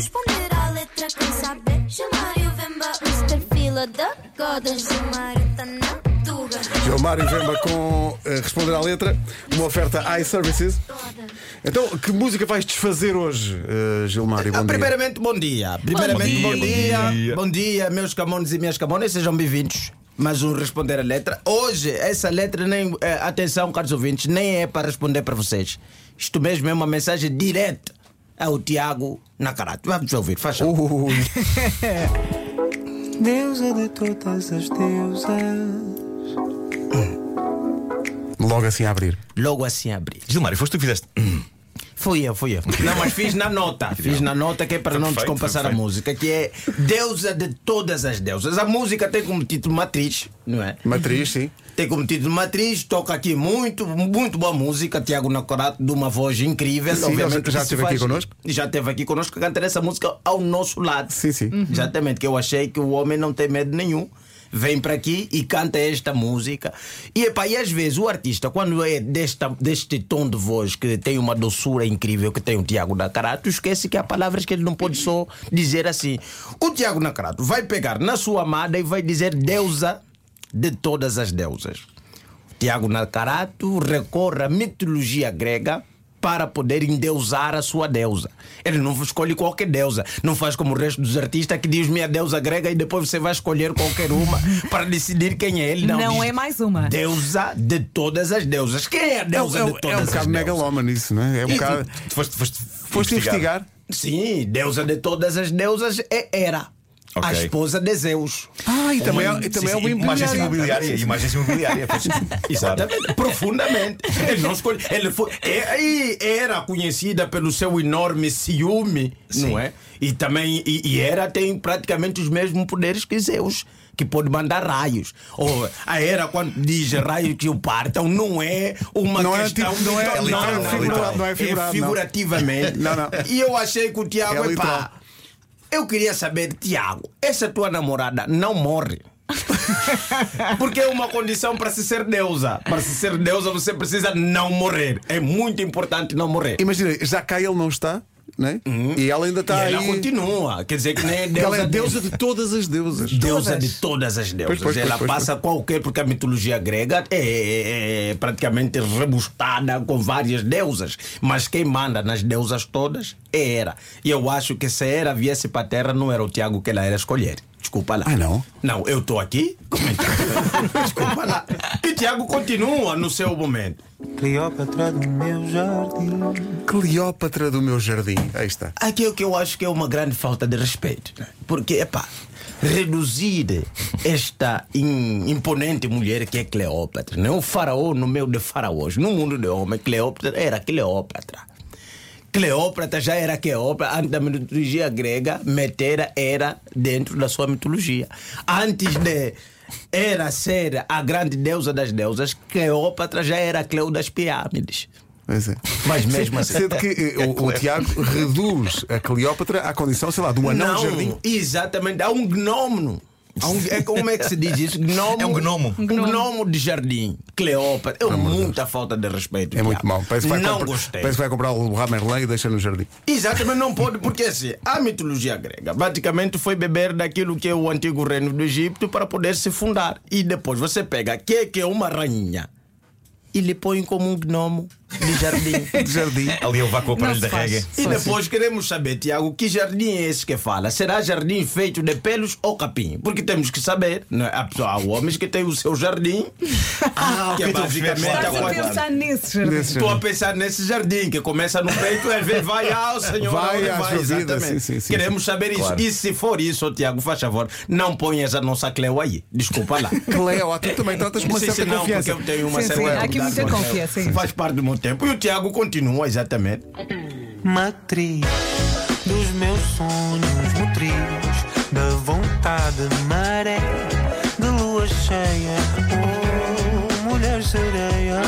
responder à letra quem saber. Gilmário Vemba, Mr. Fila da Goda. Gilmário tá na tuga. Gilmário Vemba com eh, responder à letra, uma oferta iServices. Então, que música vais desfazer hoje, eh, Gilmário? Bom Ah, dia. primeiramente, bom dia. Primeiramente, Bom bom dia, dia. bom dia. Bom dia, meus camones e minhas camones, sejam bem-vindos. Mais um responder a letra. Hoje, essa letra, nem, eh, atenção, caros ouvintes, nem é para responder para vocês. Isto mesmo é uma mensagem direta ao Tiago Nakarato. Vamos ouvir, faz favor. Ui. Deusa de todas as deusas. Logo assim a abrir. Logo assim abrir. Gilmário, foste tu que fizeste. Fui eu, fui eu. Não, mas fiz na nota. Fiz na nota que é para não descompassar a música, que é Deusa de todas as deusas. A música tem como título Matriz, não é? Matriz, sim. Tem como título Matriz, toca aqui muito, muito boa música, Tiago Nacorato, de uma voz incrível. Sim, obviamente já esteve aqui connosco? Já esteve aqui connosco a cantar essa música ao nosso lado. Sim, sim. Exatamente, que eu achei que o homem não tem medo nenhum. Vem para aqui e canta esta música. E, epá, e às vezes o artista, quando é desta, deste tom de voz que tem uma doçura incrível que tem o Tiago Nacarato, esquece que há palavras que ele não pode só dizer assim. O Tiago Nacarato vai pegar na sua amada e vai dizer deusa de todas as deusas. Tiago Nacarato recorre à mitologia grega para poder endeusar a sua deusa. Ele não escolhe qualquer deusa. Não faz como o resto dos artistas que diz minha deusa grega e depois você vai escolher qualquer uma para decidir quem é ele. Não, Não diz é mais uma. Deusa de todas as deusas. Quem é a É, um- deusa é, um- de é um todas as bocado deusas? megalómano isso, não é? É um bocado. Tu foste, foste, Foste investigar? Sim, deusa de todas as deusas é Hera. A Ok. esposa de Zeus. Ah, e também, é, e Sim, também sim, é uma Uma agência imobiliária. imobiliária. E uma agência imobiliária. Exatamente, profundamente. Ele não escolhe. Ele foi, é- e era conhecida pelo seu enorme ciúme, não é? E também e, e era tem praticamente os mesmos poderes que Zeus. Que pode mandar raios. Ou a era, quando diz raios que o partam, não é uma Não é questão. tipo- não é- É não, é não, não é figurado, não. figurativamente. Não, não. E eu achei que o Tiago, É é literal. pá. Eu queria saber, Tiago, essa tua namorada não morre? Porque é uma condição para se ser deusa. Para se ser deusa, você precisa não morrer. É muito importante não morrer. Imagina, já cá ele não está, né? E ela ainda está aí. ela continua. Quer dizer que nem é Ela deusa, é deusa de todas as deusas. Deusa Todas. de todas as deusas. Pois, pois, ela pois, pois, passa qualquer, porque a mitologia grega é, é- é praticamente rebustada com várias deusas. Mas quem manda nas deusas todas é Hera. E eu acho que se Hera viesse para a Terra, não era o Tiago que ela era escolher. Desculpa lá. Ah, não? Não, eu estou aqui comentando. Desculpa lá. E Tiago continua no seu momento. Cleópatra do meu jardim. Cleópatra do meu jardim. Aí está. Aquilo que eu acho que é uma grande falta de respeito. né? Porque, epá, reduzir esta im- imponente mulher que é Cleópatra, não é um faraó no meio de faraós. No mundo de homem, Cleópatra era Cleópatra. Cleópatra já era Cleópatra antes da mitologia grega, Metera era dentro da sua mitologia. Antes de era ser a grande deusa das deusas, Cleópatra já era a Cleo das pirâmides. É. Mas mesmo assim. Sendo que eh, o, o Tiago reduz a Cleópatra à condição, sei lá, de um anão de jardim. Exatamente, há um gnomo. Um- é, como é que se diz isso? Gnomo, É um gnomo. Um gnomo de jardim. Cleópatra. É muita falta de respeito. É muito mau. Parece que vai não comprar, gostei. Parece que vai comprar o Ramerlin e deixa no jardim. Exatamente, não pode, porque assim, a mitologia grega basicamente foi beber daquilo que é o antigo reino do Egito para poder se fundar. E depois você pega que que é uma rainha e lhe põe como um gnomo de jardim. De jardim. Ali ele vai com o aparelho da reggae. E depois queremos saber, Tiago, que jardim é esse que fala? Será jardim feito de pelos ou capim? Porque temos que saber, não é? Há homens que têm o seu jardim, Ah, que é basicamente Estás a pensar nesse jardim. Nesse Estou a pensar nesse jardim que começa no peito e às vezes vai ao Senhor. Vai vai, exatamente. sim, sim, sim, Queremos saber isso. Claro. E se for isso, Tiago, faz favor, não ponhas a nossa Cleo aí. Desculpa lá. Cleo, tu também tratas com uma certa não, confiança. porque eu tenho uma certa há aqui muita confiança. Faz parte do meu tempo. E o Tiago continua, exatamente. Matriz dos meus sonhos, motriz da vontade, maré de lua cheia. Oh, mulher sereia.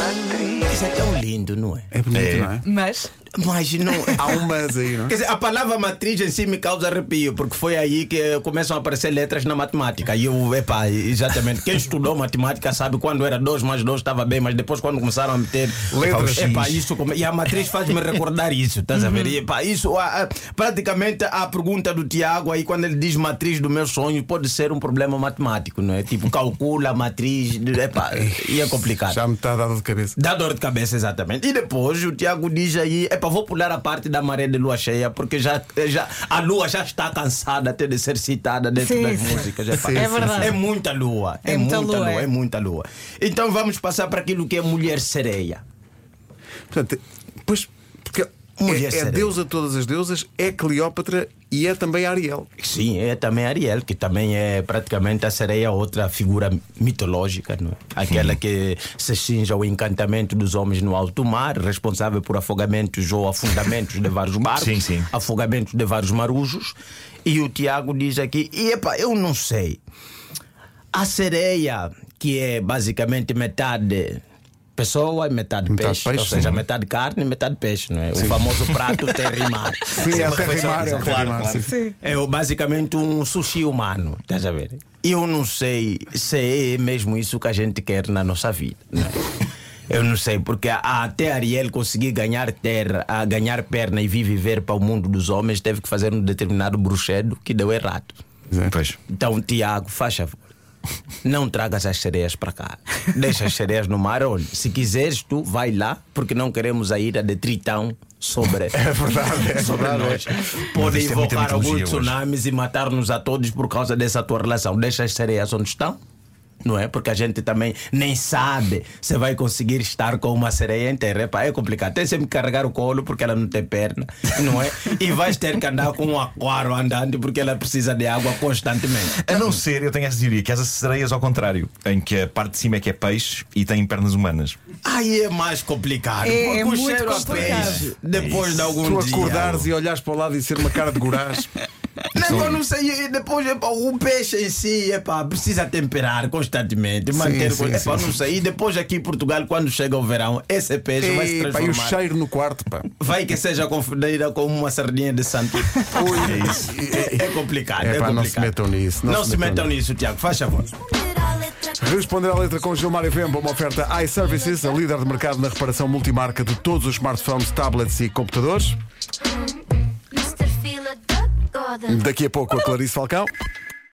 Isso é tão lindo, não é? É bonito, É. não é? Mas Mas não. Há um mas aí, não? Quer dizer, a palavra matriz em si me causa arrepio, porque foi aí que começam a aparecer letras na matemática. E eu, epá, exatamente. Quem estudou matemática sabe quando era 2 mais 2 estava bem, mas depois quando começaram a meter Letras. Epá, isso, come- e a matriz faz-me recordar isso, estás a ver? E, epá, isso, a- a- praticamente a pergunta do Tiago aí, quando ele diz matriz do meu sonho, pode ser um problema matemático, não é? Tipo, calcula a matriz, epá, e é complicado. Já me está dado de cabeça. Dá dor de cabeça, exatamente. E depois o Tiago diz aí: é vou pular a parte da maré de lua cheia, porque já, já, a lua já está cansada até de ser citada dentro Sim, das sim. músicas. epá. Sim, É sim, verdade. É muita lua. É, É muita muita lua, é. é muita lua. Então vamos passar para aquilo que é mulher sereia. Portanto, pois, Mulher é, é sereia. deusa de todas as deusas, é Cleópatra e é também Ariel. Sim, é também Ariel, que também é praticamente a sereia, outra figura mitológica, não é? aquela que se cinge ao encantamento dos homens no alto mar, responsável por afogamentos ou afundamentos de vários barcos, Sim, sim. afogamentos de vários marujos. E o Tiago diz aqui: e epa, eu não sei. A sereia, que é basicamente metade pessoa e metade, Metade peixe, peixe, ou seja, sim. metade carne e metade peixe, não é? O famoso prato terrimar. Sim, é a terra e mar, é Claro, claro. sim. É o- basicamente um sushi humano, estás a ver? E eu não sei se é mesmo isso que a gente quer na nossa vida. Né? Eu não sei, porque até Ariel conseguir ganhar terra, a ganhar perna e vir viver para o mundo dos homens, teve que fazer um determinado bruxedo que deu errado. Pois. Então, Tiago, faz favor. Não tragas as sereias para cá. Deixa as sereias no mar. Olha, se quiseres, tu vai lá, porque não queremos a ira de Tritão sobre, É verdade, é sobre verdade. nós. Pode é muita invocar alguns mitologia hoje. tsunamis e matar-nos a todos por causa dessa tua relação. Deixa as sereias onde estão. Não é? Porque a gente também nem sabe se vai conseguir estar com uma sereia inteira. Epá, é complicado. Tem sempre que carregar o colo porque ela não tem perna, não é? E vais ter que andar com um aquário andante porque ela precisa de água constantemente. A não ser, eu tenho essa teoria, que as sereias ao contrário, em que a parte de cima é que é peixe e tem pernas humanas. Aí é mais complicado. É- porque é o muito cheiro a complicado. peixe, depois de algum Tu dia. acordares e olhares para o lado e ser uma cara de gorás. Eu não sei, e depois epá, o peixe em si epá, precisa temperar constantemente, manter. sim, epá, sim. não sei. E depois aqui em Portugal, quando chega o verão, esse peixe vai se E, pá, e o transformar. cheiro no quarto, pá. Vai que seja confundida com uma sardinha de santo. É isso. É, é complicado. É É, pá, complicado. não se metam nisso, não Não, se se metam nisso, Tiago. Faz favor. Responder à letra. Com Gilmar FM, uma oferta iServices, a líder de mercado na reparação multimarca de todos os smartphones, tablets e computadores. Daqui a pouco a Clarice Falcão.